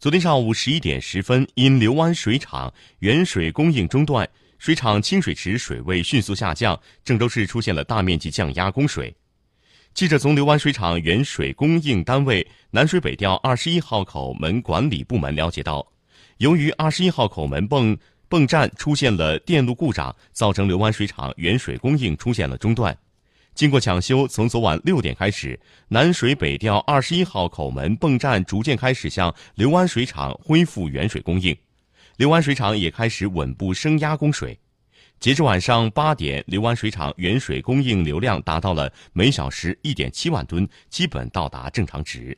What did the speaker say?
昨天上午十一点十分，因刘湾水厂原水供应中断，水厂清水池水位迅速下降，郑州市出现了大面积降压供水。记者从刘湾水厂原水供应单位南水北调二十一号口门管理部门了解到，由于二十一号口门泵泵站出现了电路故障，造成刘湾水厂原水供应出现了中断。经过抢修，从昨晚六点开始，南水北调二十一号口门泵站逐渐开始向刘湾水厂恢复原水供应，刘湾水厂也开始稳步升压供水。截至晚上八点，刘湾水厂原水供应流量达到了每小时一点七万吨，基本到达正常值。